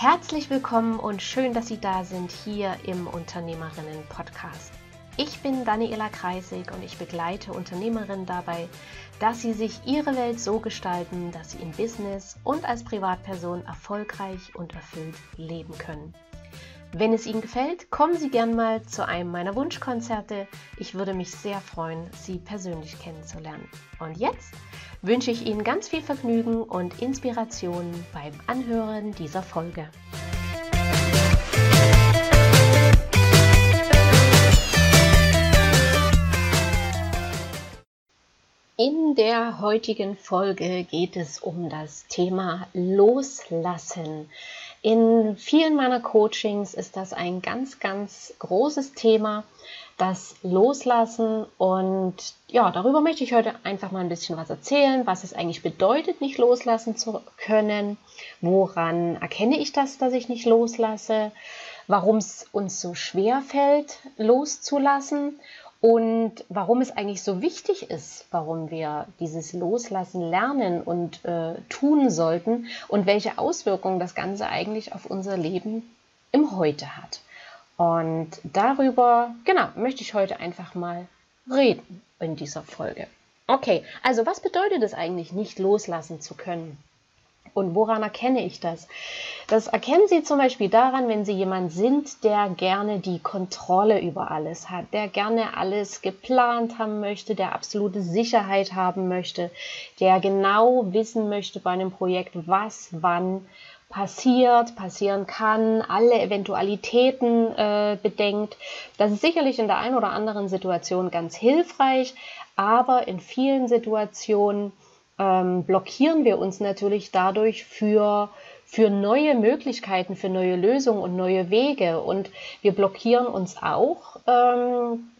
Herzlich willkommen und schön, dass Sie da sind hier im Unternehmerinnen-Podcast. Ich bin Daniela Kreisig und ich begleite Unternehmerinnen dabei, dass sie sich ihre Welt so gestalten, dass sie im Business und als Privatperson erfolgreich und erfüllt leben können. Wenn es Ihnen gefällt, kommen Sie gern mal zu einem meiner Wunschkonzerte. Ich würde mich sehr freuen, Sie persönlich kennenzulernen. Und jetzt wünsche ich Ihnen ganz viel Vergnügen und Inspiration beim Anhören dieser Folge. In der heutigen Folge geht es um das Thema Loslassen. In vielen meiner Coachings ist das ein ganz, ganz großes Thema, das Loslassen. Und ja, darüber möchte ich heute einfach mal ein bisschen was erzählen, was es eigentlich bedeutet, nicht loslassen zu können. Woran erkenne ich das, dass ich nicht loslasse? Warum es uns so schwer fällt, loszulassen und warum es eigentlich so wichtig ist, warum wir dieses Loslassen lernen und äh, tun sollten und welche Auswirkungen das Ganze eigentlich auf unser Leben im Heute hat. Und darüber, genau, möchte ich heute einfach mal reden in dieser Folge. Okay, also was bedeutet es eigentlich, nicht loslassen zu können? Und woran erkenne ich das? Das erkennen Sie zum Beispiel daran, wenn Sie jemand sind, der gerne die Kontrolle über alles hat, der gerne alles geplant haben möchte, der absolute Sicherheit haben möchte, der genau wissen möchte bei einem Projekt, was wann passiert, passieren kann, alle Eventualitäten äh, bedenkt. Das ist sicherlich in der einen oder anderen Situation ganz hilfreich, aber in vielen Situationen ähm, blockieren wir uns natürlich dadurch für, für neue Möglichkeiten, für neue Lösungen und neue Wege. Und wir blockieren uns auch ähm,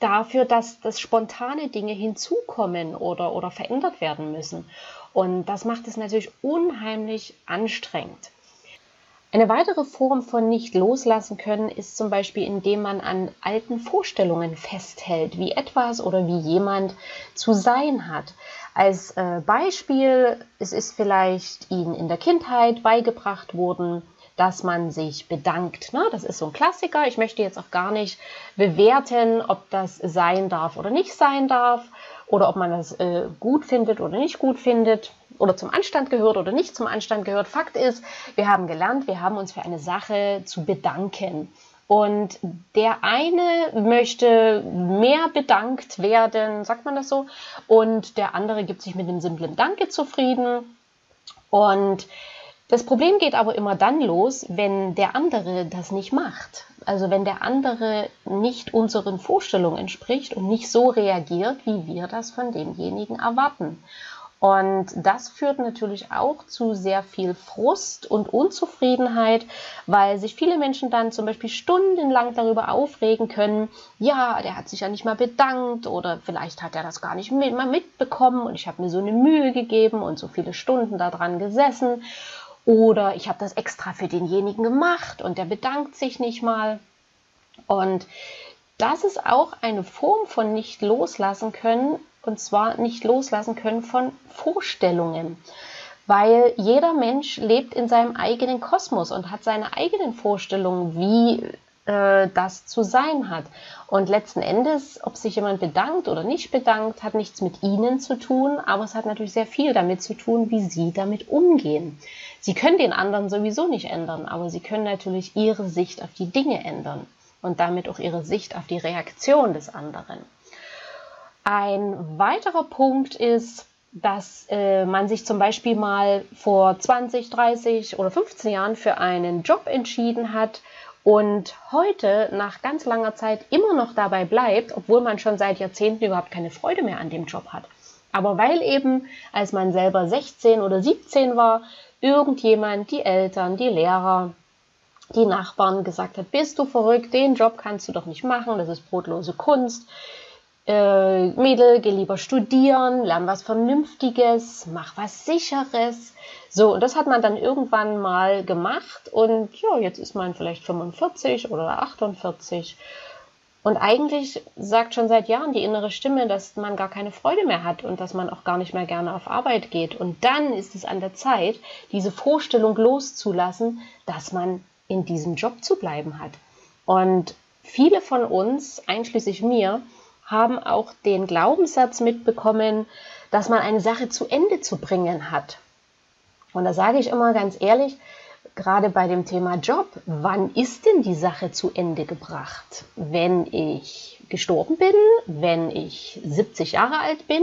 dafür, dass, dass spontane Dinge hinzukommen oder, oder verändert werden müssen. Und das macht es natürlich unheimlich anstrengend. Eine weitere Form von nicht loslassen können ist zum Beispiel, indem man an alten Vorstellungen festhält, wie etwas oder wie jemand zu sein hat. Als äh, Beispiel, es ist vielleicht Ihnen in der Kindheit beigebracht worden, dass man sich bedankt. Ne? Das ist so ein Klassiker. Ich möchte jetzt auch gar nicht bewerten, ob das sein darf oder nicht sein darf oder ob man das äh, gut findet oder nicht gut findet oder zum Anstand gehört oder nicht zum Anstand gehört. Fakt ist, wir haben gelernt, wir haben uns für eine Sache zu bedanken. Und der eine möchte mehr bedankt werden, sagt man das so, und der andere gibt sich mit dem simplen Danke zufrieden. Und das Problem geht aber immer dann los, wenn der andere das nicht macht. Also wenn der andere nicht unseren Vorstellungen entspricht und nicht so reagiert, wie wir das von demjenigen erwarten. Und das führt natürlich auch zu sehr viel Frust und Unzufriedenheit, weil sich viele Menschen dann zum Beispiel stundenlang darüber aufregen können, ja, der hat sich ja nicht mal bedankt oder vielleicht hat er das gar nicht mit, mal mitbekommen und ich habe mir so eine Mühe gegeben und so viele Stunden daran gesessen oder ich habe das extra für denjenigen gemacht und der bedankt sich nicht mal. Und das ist auch eine Form von nicht loslassen können, und zwar nicht loslassen können von Vorstellungen. Weil jeder Mensch lebt in seinem eigenen Kosmos und hat seine eigenen Vorstellungen, wie äh, das zu sein hat. Und letzten Endes, ob sich jemand bedankt oder nicht bedankt, hat nichts mit Ihnen zu tun, aber es hat natürlich sehr viel damit zu tun, wie Sie damit umgehen. Sie können den anderen sowieso nicht ändern, aber Sie können natürlich Ihre Sicht auf die Dinge ändern und damit auch Ihre Sicht auf die Reaktion des anderen. Ein weiterer Punkt ist, dass äh, man sich zum Beispiel mal vor 20, 30 oder 15 Jahren für einen Job entschieden hat und heute nach ganz langer Zeit immer noch dabei bleibt, obwohl man schon seit Jahrzehnten überhaupt keine Freude mehr an dem Job hat. Aber weil eben, als man selber 16 oder 17 war, irgendjemand, die Eltern, die Lehrer, die Nachbarn gesagt hat, bist du verrückt, den Job kannst du doch nicht machen, das ist brotlose Kunst äh, Mädel, geh lieber studieren, lern was Vernünftiges, mach was Sicheres. So, und das hat man dann irgendwann mal gemacht und ja, jetzt ist man vielleicht 45 oder 48 Und eigentlich sagt schon seit Jahren die innere Stimme, dass man gar keine Freude mehr hat und dass man auch gar nicht mehr gerne auf Arbeit geht. Und dann ist es an der Zeit, diese Vorstellung loszulassen, dass man in diesem Job zu bleiben hat. Und viele von uns, einschließlich mir, haben auch den Glaubenssatz mitbekommen, dass man eine Sache zu Ende zu bringen hat. Und da sage ich immer ganz ehrlich, gerade bei dem Thema Job, wann ist denn die Sache zu Ende gebracht? Wenn ich gestorben bin, wenn ich 70 Jahre alt bin,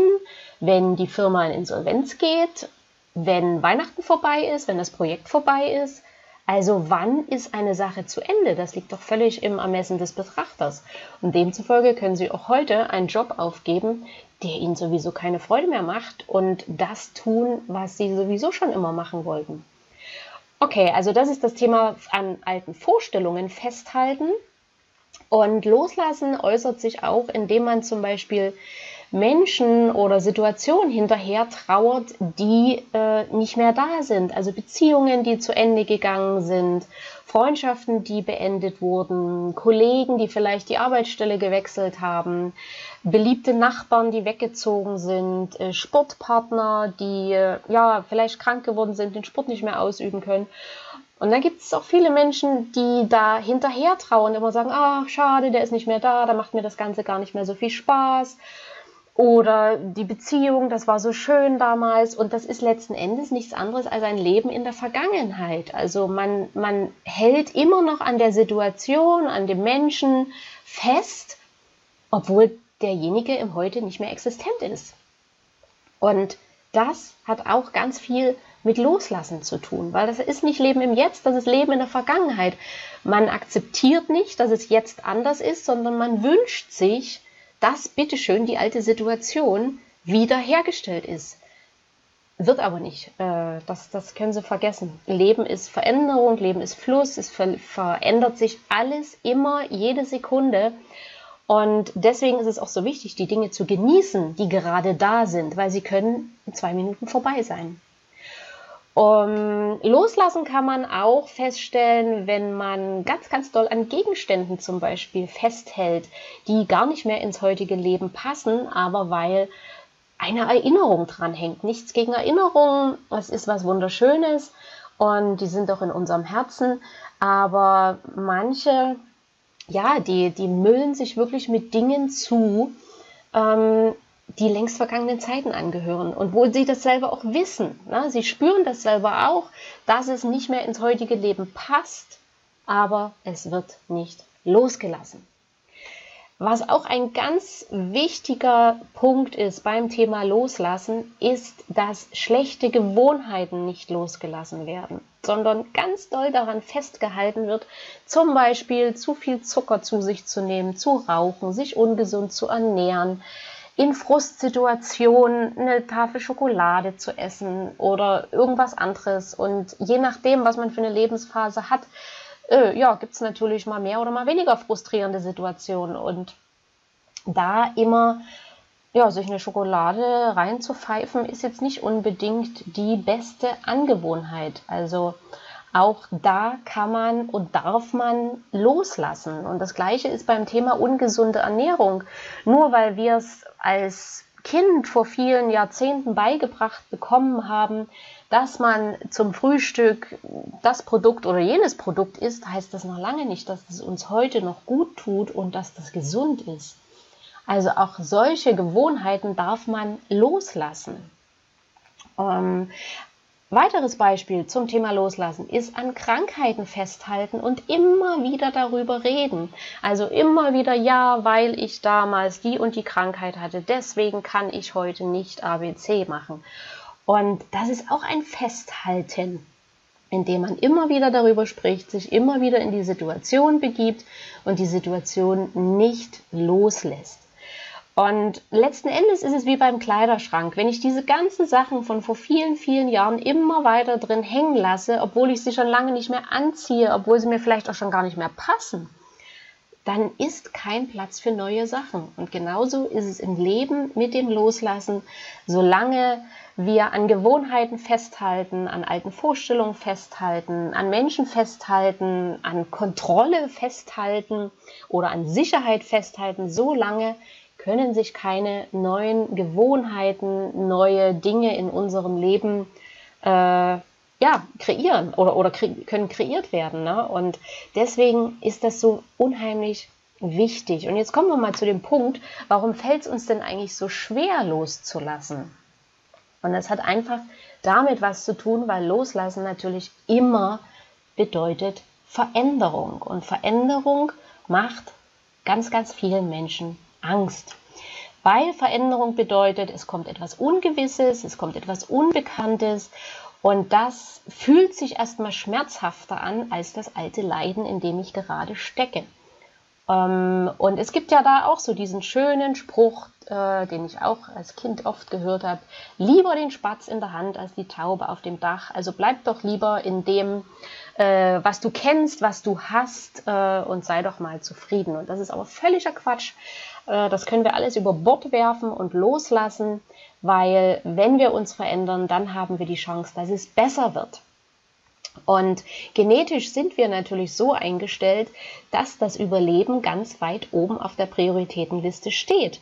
wenn die Firma in Insolvenz geht, wenn Weihnachten vorbei ist, wenn das Projekt vorbei ist. Also wann ist eine Sache zu Ende? Das liegt doch völlig im Ermessen des Betrachters. Und demzufolge können Sie auch heute einen Job aufgeben, der Ihnen sowieso keine Freude mehr macht und das tun, was Sie sowieso schon immer machen wollten. Okay, also das ist das Thema an alten Vorstellungen festhalten. Und loslassen äußert sich auch, indem man zum Beispiel Menschen oder Situationen hinterher trauert, die äh, nicht mehr da sind. Also Beziehungen, die zu Ende gegangen sind, Freundschaften, die beendet wurden, Kollegen, die vielleicht die Arbeitsstelle gewechselt haben, beliebte Nachbarn, die weggezogen sind, äh, Sportpartner, die äh, ja vielleicht krank geworden sind, den Sport nicht mehr ausüben können. Und dann gibt es auch viele Menschen, die da hinterher trauen, immer sagen, ach schade, der ist nicht mehr da, da macht mir das Ganze gar nicht mehr so viel Spaß. Oder die Beziehung, das war so schön damals. Und das ist letzten Endes nichts anderes als ein Leben in der Vergangenheit. Also man, man hält immer noch an der Situation, an dem Menschen fest, obwohl derjenige im Heute nicht mehr existent ist. Und das hat auch ganz viel mit Loslassen zu tun, weil das ist nicht Leben im Jetzt, das ist Leben in der Vergangenheit. Man akzeptiert nicht, dass es jetzt anders ist, sondern man wünscht sich, dass bitteschön die alte Situation wiederhergestellt ist. Wird aber nicht. Äh, das, das können Sie vergessen. Leben ist Veränderung, Leben ist Fluss, es ver verändert sich alles immer, jede Sekunde. Und deswegen ist es auch so wichtig, die Dinge zu genießen, die gerade da sind, weil sie können in zwei Minuten vorbei sein. Um, loslassen kann man auch feststellen, wenn man ganz, ganz doll an Gegenständen zum Beispiel festhält, die gar nicht mehr ins heutige Leben passen, aber weil eine Erinnerung dran hängt. Nichts gegen Erinnerungen, es ist was Wunderschönes und die sind auch in unserem Herzen, aber manche, ja, die, die müllen sich wirklich mit Dingen zu, ähm, die längst vergangenen Zeiten angehören und wo sie das selber auch wissen. Ne? Sie spüren das selber auch, dass es nicht mehr ins heutige Leben passt, aber es wird nicht losgelassen. Was auch ein ganz wichtiger Punkt ist beim Thema Loslassen, ist, dass schlechte Gewohnheiten nicht losgelassen werden, sondern ganz doll daran festgehalten wird, zum Beispiel zu viel Zucker zu sich zu nehmen, zu rauchen, sich ungesund zu ernähren, in Frustsituationen eine Tafel Schokolade zu essen oder irgendwas anderes. Und je nachdem, was man für eine Lebensphase hat, äh, ja, gibt es natürlich mal mehr oder mal weniger frustrierende Situationen. Und da immer ja, sich eine Schokolade reinzupfeifen, ist jetzt nicht unbedingt die beste Angewohnheit. Also auch da kann man und darf man loslassen. Und das Gleiche ist beim Thema ungesunde Ernährung. Nur weil wir es als Kind vor vielen Jahrzehnten beigebracht bekommen haben, dass man zum Frühstück das Produkt oder jenes Produkt isst, heißt das noch lange nicht, dass es uns heute noch gut tut und dass das gesund ist. Also auch solche Gewohnheiten darf man loslassen. Ähm, Weiteres Beispiel zum Thema Loslassen ist an Krankheiten festhalten und immer wieder darüber reden. Also immer wieder, ja, weil ich damals die und die Krankheit hatte, deswegen kann ich heute nicht ABC machen. Und das ist auch ein Festhalten, indem man immer wieder darüber spricht, sich immer wieder in die Situation begibt und die Situation nicht loslässt. Und letzten Endes ist es wie beim Kleiderschrank. Wenn ich diese ganzen Sachen von vor vielen, vielen Jahren immer weiter drin hängen lasse, obwohl ich sie schon lange nicht mehr anziehe, obwohl sie mir vielleicht auch schon gar nicht mehr passen, dann ist kein Platz für neue Sachen. Und genauso ist es im Leben mit dem Loslassen. Solange wir an Gewohnheiten festhalten, an alten Vorstellungen festhalten, an Menschen festhalten, an Kontrolle festhalten oder an Sicherheit festhalten, solange können sich keine neuen Gewohnheiten, neue Dinge in unserem Leben äh, ja, kreieren oder, oder kre können kreiert werden. Ne? Und deswegen ist das so unheimlich wichtig. Und jetzt kommen wir mal zu dem Punkt, warum fällt es uns denn eigentlich so schwer loszulassen? Und das hat einfach damit was zu tun, weil Loslassen natürlich immer bedeutet Veränderung. Und Veränderung macht ganz, ganz vielen Menschen Angst. Weil Veränderung bedeutet, es kommt etwas Ungewisses, es kommt etwas Unbekanntes und das fühlt sich erstmal schmerzhafter an als das alte Leiden, in dem ich gerade stecke. Ähm, und es gibt ja da auch so diesen schönen Spruch, äh, den ich auch als Kind oft gehört habe, lieber den Spatz in der Hand als die Taube auf dem Dach. Also bleib doch lieber in dem, äh, was du kennst, was du hast äh, und sei doch mal zufrieden. Und das ist aber völliger Quatsch. Äh, das können wir alles über Bord werfen und loslassen, weil wenn wir uns verändern, dann haben wir die Chance, dass es besser wird. Und genetisch sind wir natürlich so eingestellt, dass das Überleben ganz weit oben auf der Prioritätenliste steht.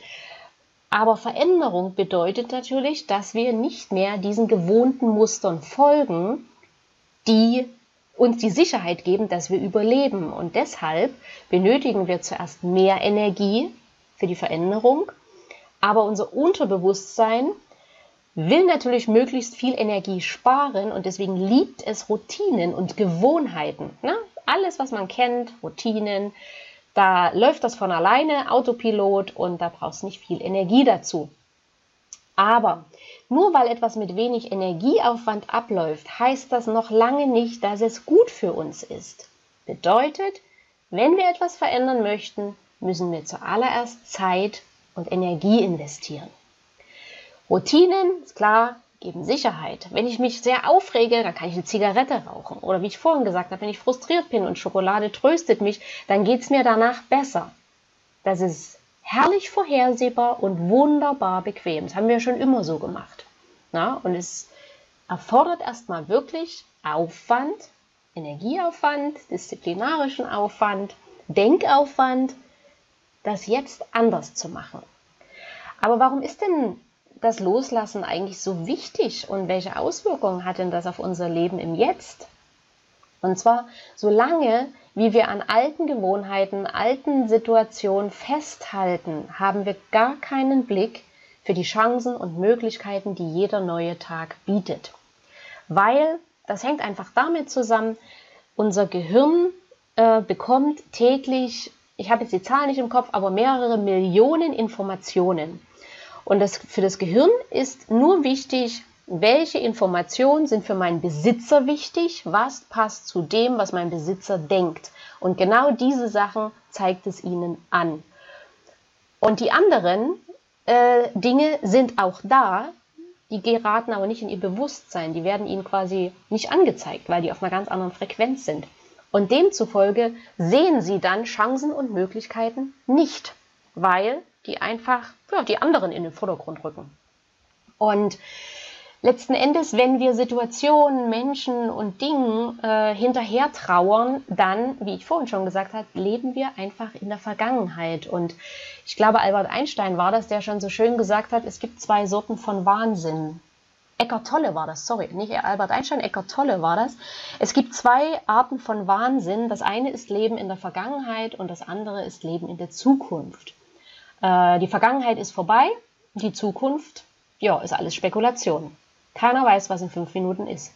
Aber Veränderung bedeutet natürlich, dass wir nicht mehr diesen gewohnten Mustern folgen, die uns die Sicherheit geben, dass wir überleben. Und deshalb benötigen wir zuerst mehr Energie, für die Veränderung. Aber unser Unterbewusstsein will natürlich möglichst viel Energie sparen und deswegen liebt es Routinen und Gewohnheiten. Ne? Alles, was man kennt, Routinen, da läuft das von alleine, Autopilot und da brauchst nicht viel Energie dazu. Aber nur weil etwas mit wenig Energieaufwand abläuft, heißt das noch lange nicht, dass es gut für uns ist. Bedeutet, wenn wir etwas verändern möchten, müssen wir zuallererst Zeit und Energie investieren. Routinen, ist klar, geben Sicherheit. Wenn ich mich sehr aufrege, dann kann ich eine Zigarette rauchen. Oder wie ich vorhin gesagt habe, wenn ich frustriert bin und Schokolade tröstet mich, dann geht es mir danach besser. Das ist herrlich vorhersehbar und wunderbar bequem. Das haben wir schon immer so gemacht. Na, und es erfordert erstmal wirklich Aufwand, Energieaufwand, disziplinarischen Aufwand, Denkaufwand, das jetzt anders zu machen. Aber warum ist denn das Loslassen eigentlich so wichtig und welche Auswirkungen hat denn das auf unser Leben im Jetzt? Und zwar solange, wie wir an alten Gewohnheiten, alten Situationen festhalten, haben wir gar keinen Blick für die Chancen und Möglichkeiten, die jeder neue Tag bietet. Weil das hängt einfach damit zusammen, unser Gehirn äh, bekommt täglich ich habe jetzt die Zahl nicht im Kopf, aber mehrere Millionen Informationen. Und das, für das Gehirn ist nur wichtig, welche Informationen sind für meinen Besitzer wichtig, was passt zu dem, was mein Besitzer denkt. Und genau diese Sachen zeigt es ihnen an. Und die anderen äh, Dinge sind auch da, die geraten aber nicht in ihr Bewusstsein, die werden ihnen quasi nicht angezeigt, weil die auf einer ganz anderen Frequenz sind. Und demzufolge sehen sie dann Chancen und Möglichkeiten nicht, weil die einfach ja, die anderen in den Vordergrund rücken. Und letzten Endes, wenn wir Situationen, Menschen und Dingen äh, hinterher trauern, dann, wie ich vorhin schon gesagt habe, leben wir einfach in der Vergangenheit. Und ich glaube, Albert Einstein war das, der schon so schön gesagt hat, es gibt zwei Sorten von Wahnsinn. Eckart Tolle war das, sorry, nicht Albert Einstein, Eckart Tolle war das. Es gibt zwei Arten von Wahnsinn. Das eine ist Leben in der Vergangenheit und das andere ist Leben in der Zukunft. Äh, die Vergangenheit ist vorbei, die Zukunft, ja, ist alles Spekulation. Keiner weiß, was in fünf Minuten ist.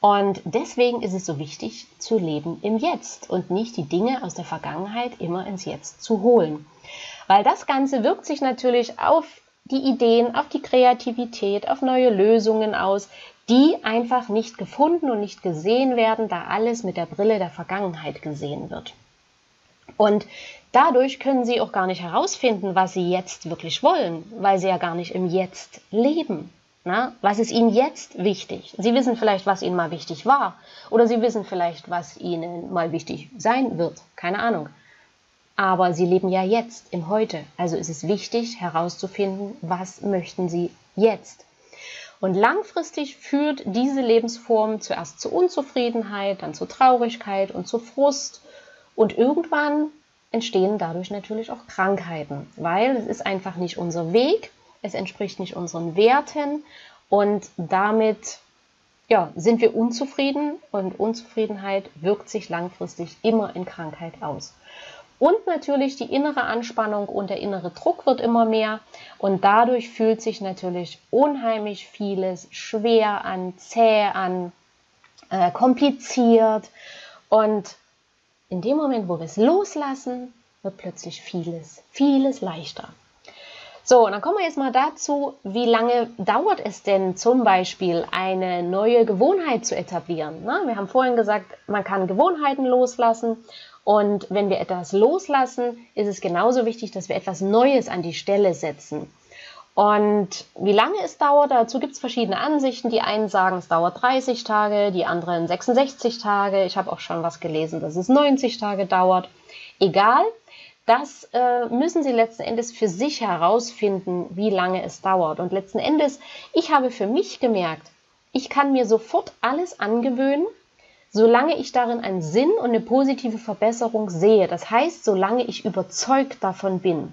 Und deswegen ist es so wichtig zu leben im Jetzt und nicht die Dinge aus der Vergangenheit immer ins Jetzt zu holen. Weil das Ganze wirkt sich natürlich auf die Ideen, auf die Kreativität, auf neue Lösungen aus, die einfach nicht gefunden und nicht gesehen werden, da alles mit der Brille der Vergangenheit gesehen wird. Und dadurch können sie auch gar nicht herausfinden, was sie jetzt wirklich wollen, weil sie ja gar nicht im Jetzt leben. Na, was ist ihnen jetzt wichtig? Sie wissen vielleicht, was ihnen mal wichtig war. Oder sie wissen vielleicht, was ihnen mal wichtig sein wird. Keine Ahnung. Aber sie leben ja jetzt, im Heute. Also ist es wichtig herauszufinden, was möchten sie jetzt. Und langfristig führt diese Lebensform zuerst zu Unzufriedenheit, dann zu Traurigkeit und zu Frust. Und irgendwann entstehen dadurch natürlich auch Krankheiten, weil es ist einfach nicht unser Weg, es entspricht nicht unseren Werten und damit ja, sind wir unzufrieden und Unzufriedenheit wirkt sich langfristig immer in Krankheit aus. Und natürlich die innere Anspannung und der innere Druck wird immer mehr und dadurch fühlt sich natürlich unheimlich vieles schwer an, zäh an, äh, kompliziert und in dem Moment, wo wir es loslassen, wird plötzlich vieles, vieles leichter. So, dann kommen wir jetzt mal dazu, wie lange dauert es denn zum Beispiel, eine neue Gewohnheit zu etablieren? Na, wir haben vorhin gesagt, man kann Gewohnheiten loslassen und wenn wir etwas loslassen, ist es genauso wichtig, dass wir etwas Neues an die Stelle setzen. Und wie lange es dauert, dazu gibt es verschiedene Ansichten. Die einen sagen, es dauert 30 Tage, die anderen 66 Tage. Ich habe auch schon was gelesen, dass es 90 Tage dauert. Egal, das äh, müssen Sie letzten Endes für sich herausfinden, wie lange es dauert. Und letzten Endes, ich habe für mich gemerkt, ich kann mir sofort alles angewöhnen, solange ich darin einen Sinn und eine positive Verbesserung sehe. Das heißt, solange ich überzeugt davon bin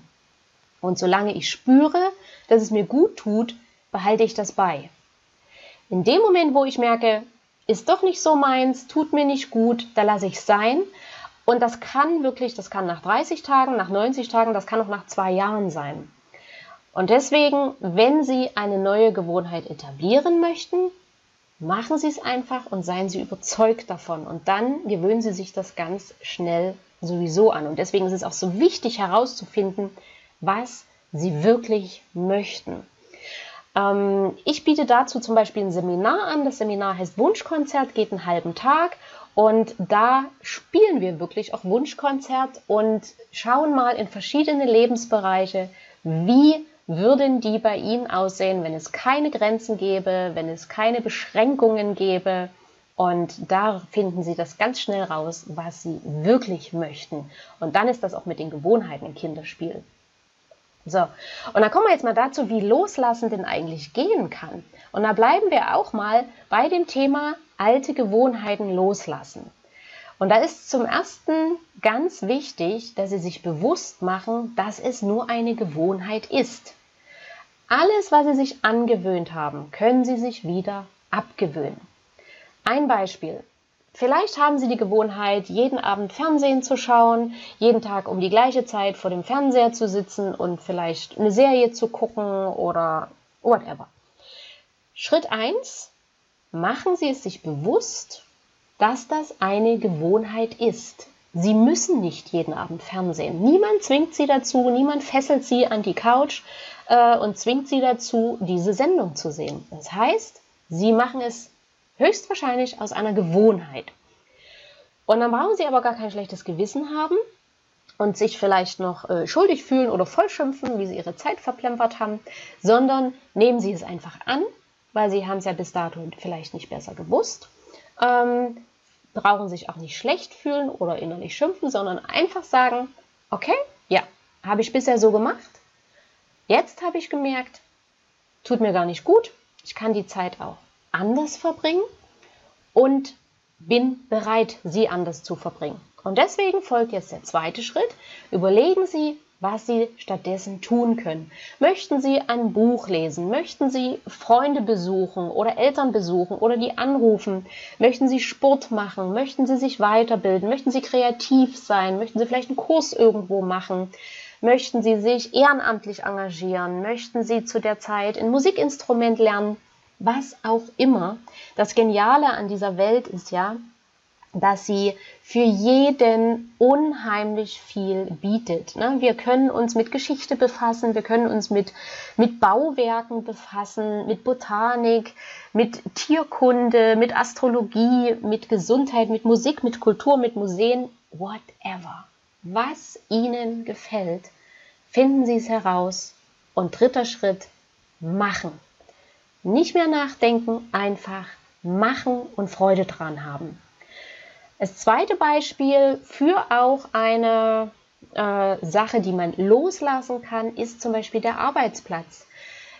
und solange ich spüre, dass es mir gut tut, behalte ich das bei. In dem Moment, wo ich merke, ist doch nicht so meins, tut mir nicht gut, da lasse ich sein. Und das kann wirklich, das kann nach 30 Tagen, nach 90 Tagen, das kann auch nach zwei Jahren sein. Und deswegen, wenn Sie eine neue Gewohnheit etablieren möchten, Machen Sie es einfach und seien Sie überzeugt davon. Und dann gewöhnen Sie sich das ganz schnell sowieso an. Und deswegen ist es auch so wichtig herauszufinden, was Sie wirklich möchten. Ähm, ich biete dazu zum Beispiel ein Seminar an. Das Seminar heißt Wunschkonzert, geht einen halben Tag. Und da spielen wir wirklich auch Wunschkonzert und schauen mal in verschiedene Lebensbereiche, wie würden die bei Ihnen aussehen, wenn es keine Grenzen gäbe, wenn es keine Beschränkungen gäbe? Und da finden Sie das ganz schnell raus, was Sie wirklich möchten. Und dann ist das auch mit den Gewohnheiten ein Kinderspiel. So, und dann kommen wir jetzt mal dazu, wie Loslassen denn eigentlich gehen kann. Und da bleiben wir auch mal bei dem Thema alte Gewohnheiten loslassen. Und da ist zum ersten ganz wichtig, dass Sie sich bewusst machen, dass es nur eine Gewohnheit ist. Alles, was Sie sich angewöhnt haben, können Sie sich wieder abgewöhnen. Ein Beispiel. Vielleicht haben Sie die Gewohnheit, jeden Abend Fernsehen zu schauen, jeden Tag um die gleiche Zeit vor dem Fernseher zu sitzen und vielleicht eine Serie zu gucken oder whatever. Schritt 1. Machen Sie es sich bewusst, dass das eine Gewohnheit ist. Sie müssen nicht jeden Abend Fernsehen. Niemand zwingt Sie dazu, niemand fesselt Sie an die Couch, äh, und zwingt sie dazu, diese Sendung zu sehen. Das heißt, sie machen es höchstwahrscheinlich aus einer Gewohnheit. Und dann brauchen sie aber gar kein schlechtes Gewissen haben und sich vielleicht noch äh, schuldig fühlen oder vollschimpfen, wie sie ihre Zeit verplempert haben, sondern nehmen sie es einfach an, weil sie haben es ja bis dato vielleicht nicht besser gewusst. Ähm, brauchen sich auch nicht schlecht fühlen oder innerlich schimpfen, sondern einfach sagen, okay, ja, habe ich bisher so gemacht, Jetzt habe ich gemerkt, tut mir gar nicht gut. Ich kann die Zeit auch anders verbringen und bin bereit, sie anders zu verbringen. Und deswegen folgt jetzt der zweite Schritt. Überlegen Sie, was Sie stattdessen tun können. Möchten Sie ein Buch lesen? Möchten Sie Freunde besuchen oder Eltern besuchen oder die anrufen? Möchten Sie Sport machen? Möchten Sie sich weiterbilden? Möchten Sie kreativ sein? Möchten Sie vielleicht einen Kurs irgendwo machen? Möchten Sie sich ehrenamtlich engagieren? Möchten Sie zu der Zeit ein Musikinstrument lernen? Was auch immer. Das Geniale an dieser Welt ist ja, dass sie für jeden unheimlich viel bietet. Ne? Wir können uns mit Geschichte befassen, wir können uns mit, mit Bauwerken befassen, mit Botanik, mit Tierkunde, mit Astrologie, mit Gesundheit, mit Musik, mit Kultur, mit Museen, whatever was Ihnen gefällt, finden Sie es heraus. Und dritter Schritt, machen. Nicht mehr nachdenken, einfach machen und Freude dran haben. Das zweite Beispiel für auch eine äh, Sache, die man loslassen kann, ist zum Beispiel der Arbeitsplatz.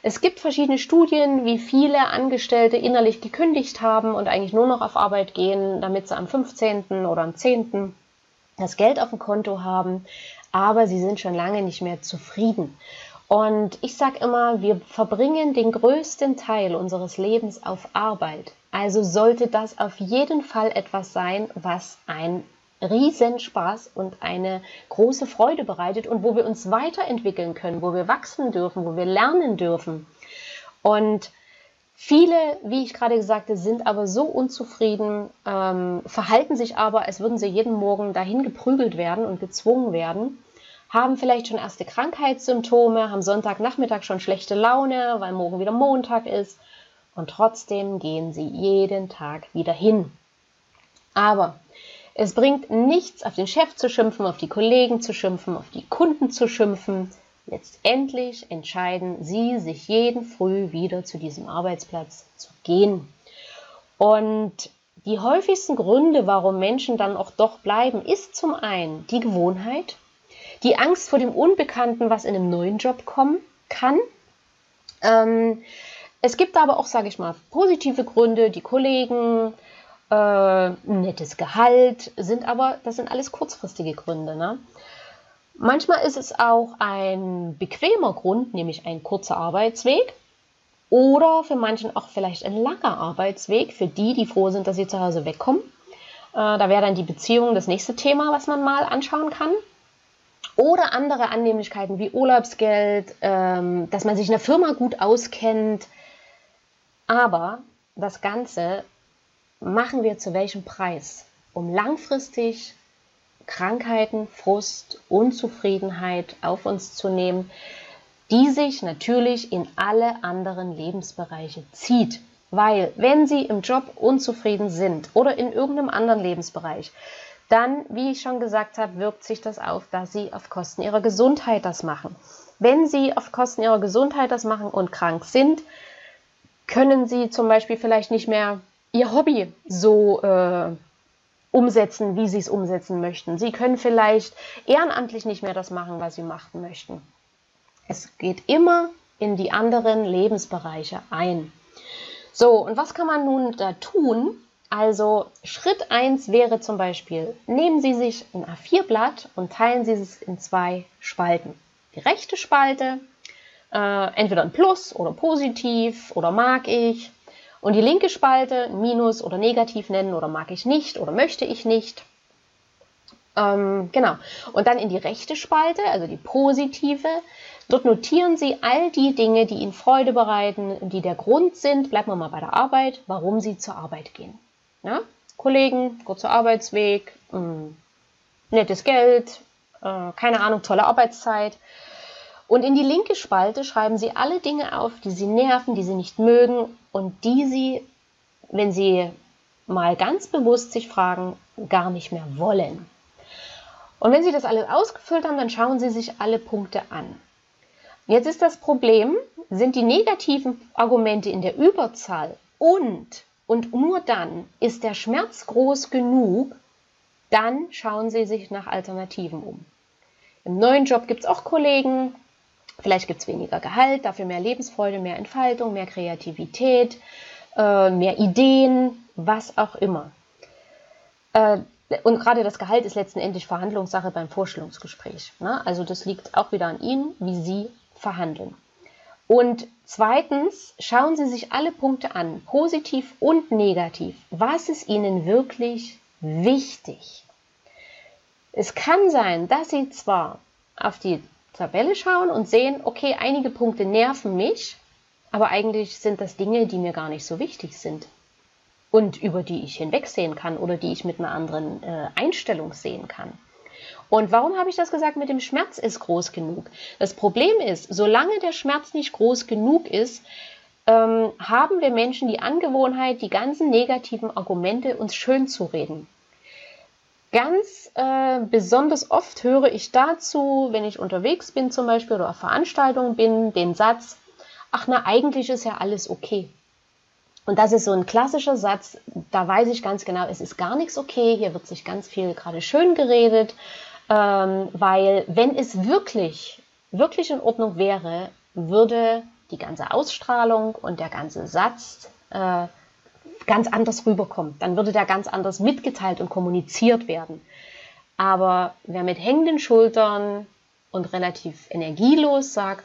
Es gibt verschiedene Studien, wie viele Angestellte innerlich gekündigt haben und eigentlich nur noch auf Arbeit gehen, damit sie am 15. oder am 10. das Geld auf dem Konto haben, aber sie sind schon lange nicht mehr zufrieden. Und ich sage immer, wir verbringen den größten Teil unseres Lebens auf Arbeit. Also sollte das auf jeden Fall etwas sein, was ein Riesenspaß und eine große Freude bereitet und wo wir uns weiterentwickeln können, wo wir wachsen dürfen, wo wir lernen dürfen. Und viele, wie ich gerade sagte, sind aber so unzufrieden, ähm, verhalten sich aber, als würden sie jeden Morgen dahin geprügelt werden und gezwungen werden, haben vielleicht schon erste Krankheitssymptome, haben Sonntagnachmittag schon schlechte Laune, weil morgen wieder Montag ist und trotzdem gehen sie jeden Tag wieder hin. Aber es bringt nichts, auf den Chef zu schimpfen, auf die Kollegen zu schimpfen, auf die Kunden zu schimpfen. Letztendlich entscheiden sie, sich jeden Früh wieder zu diesem Arbeitsplatz zu gehen. Und die häufigsten Gründe, warum Menschen dann auch doch bleiben, ist zum einen die Gewohnheit, die Angst vor dem Unbekannten, was in einem neuen Job kommen kann. Ähm, es gibt aber auch, sage ich mal, positive Gründe, die Kollegen, äh, nettes Gehalt, sind aber, das sind alles kurzfristige Gründe. Ne? Manchmal ist es auch ein bequemer Grund, nämlich ein kurzer Arbeitsweg. Oder für manchen auch vielleicht ein langer Arbeitsweg, für die, die froh sind, dass sie zu Hause wegkommen. Äh, da wäre dann die Beziehung das nächste Thema, was man mal anschauen kann. Oder andere Annehmlichkeiten wie Urlaubsgeld, ähm, dass man sich in der Firma gut auskennt. Aber das Ganze machen wir zu welchem Preis, um langfristig Krankheiten, Frust, Unzufriedenheit auf uns zu nehmen, die sich natürlich in alle anderen Lebensbereiche zieht. Weil wenn Sie im Job unzufrieden sind oder in irgendeinem anderen Lebensbereich, dann, wie ich schon gesagt habe, wirkt sich das auf, dass Sie auf Kosten Ihrer Gesundheit das machen. Wenn Sie auf Kosten Ihrer Gesundheit das machen und krank sind, können Sie zum Beispiel vielleicht nicht mehr ihr Hobby so äh, umsetzen, wie sie es umsetzen möchten. Sie können vielleicht ehrenamtlich nicht mehr das machen, was sie machen möchten. Es geht immer in die anderen Lebensbereiche ein. So, und was kann man nun da tun? Also Schritt 1 wäre zum Beispiel, nehmen Sie sich ein A4-Blatt und teilen Sie es in zwei Spalten. Die rechte Spalte, äh, entweder ein Plus oder positiv oder mag ich. Und die linke Spalte Minus oder Negativ nennen oder mag ich nicht oder möchte ich nicht. Ähm, genau. Und dann in die rechte Spalte, also die positive, dort notieren Sie all die Dinge, die Ihnen Freude bereiten, die der Grund sind, bleiben wir mal bei der Arbeit, warum Sie zur Arbeit gehen. Ja? Kollegen, kurzer Arbeitsweg, mh, mm, nettes Geld, äh, keine Ahnung, tolle Arbeitszeit. Und in die linke Spalte schreiben Sie alle Dinge auf, die Sie nerven, die Sie nicht mögen und die Sie, wenn Sie mal ganz bewusst sich fragen, gar nicht mehr wollen. Und wenn Sie das alles ausgefüllt haben, dann schauen Sie sich alle Punkte an. Jetzt ist das Problem, sind die negativen Argumente in der Überzahl und, und nur dann ist der Schmerz groß genug, dann schauen Sie sich nach Alternativen um. Im neuen Job gibt es auch Kollegen, Vielleicht gibt es weniger Gehalt, dafür mehr Lebensfreude, mehr Entfaltung, mehr Kreativität, äh, mehr Ideen, was auch immer. Äh, und gerade das Gehalt ist letztendlich Verhandlungssache beim Vorstellungsgespräch. Ne? Also das liegt auch wieder an Ihnen, wie Sie verhandeln. Und zweitens, schauen Sie sich alle Punkte an, positiv und negativ. Was ist Ihnen wirklich wichtig? Es kann sein, dass Sie zwar auf die Tabelle schauen und sehen, okay, einige Punkte nerven mich, aber eigentlich sind das Dinge, die mir gar nicht so wichtig sind und über die ich hinwegsehen kann oder die ich mit einer anderen äh, Einstellung sehen kann. Und warum habe ich das gesagt mit dem Schmerz ist groß genug? Das Problem ist, solange der Schmerz nicht groß genug ist, ähm, haben wir Menschen die Angewohnheit, die ganzen negativen Argumente uns schön zu reden. Ganz äh, besonders oft höre ich dazu, wenn ich unterwegs bin zum Beispiel oder auf Veranstaltungen bin, den Satz, ach na, eigentlich ist ja alles okay. Und das ist so ein klassischer Satz, da weiß ich ganz genau, es ist gar nichts okay, hier wird sich ganz viel gerade schön geredet, Ähm, weil wenn es wirklich, wirklich in Ordnung wäre, würde die ganze Ausstrahlung und der ganze Satz äh, ganz anders rüberkommen. Dann würde der ganz anders mitgeteilt und kommuniziert werden. Aber wer mit hängenden Schultern und relativ energielos sagt,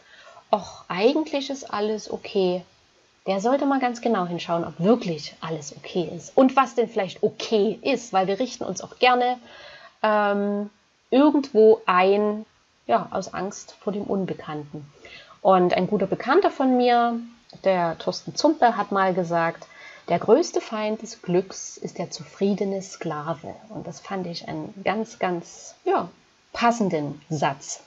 ach, eigentlich ist alles okay, der sollte mal ganz genau hinschauen, ob wirklich alles okay ist. Und was denn vielleicht okay ist, weil wir richten uns auch gerne ähm, irgendwo ein, ja, aus Angst vor dem Unbekannten. Und ein guter Bekannter von mir, der Thorsten Zumpe, hat mal gesagt, der größte Feind des Glücks ist der zufriedene Sklave. Und das fand ich einen ganz, ganz ja, passenden Satz.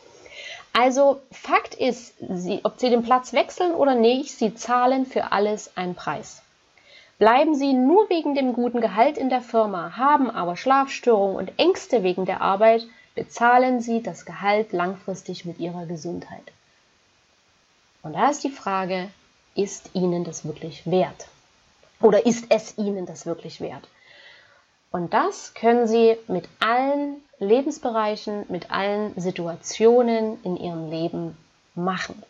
Also Fakt ist, sie, ob Sie den Platz wechseln oder nicht, Sie zahlen für alles einen Preis. Bleiben Sie nur wegen dem guten Gehalt in der Firma, haben aber Schlafstörungen und Ängste wegen der Arbeit, bezahlen Sie das Gehalt langfristig mit Ihrer Gesundheit. Und da ist die Frage, ist Ihnen das wirklich wert? Oder ist es Ihnen das wirklich wert? Und das können Sie mit allen Lebensbereichen, mit allen Situationen in Ihrem Leben machen.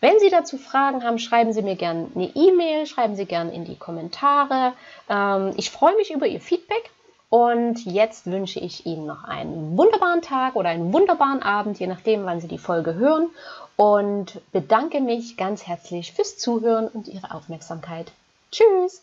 Wenn Sie dazu Fragen haben, schreiben Sie mir gerne eine E-Mail, schreiben Sie gerne in die Kommentare. Ähm, ich freue mich über Ihr Feedback und jetzt wünsche ich Ihnen noch einen wunderbaren Tag oder einen wunderbaren Abend, je nachdem, wann Sie die Folge hören und bedanke mich ganz herzlich fürs Zuhören und Ihre Aufmerksamkeit. Tschüss!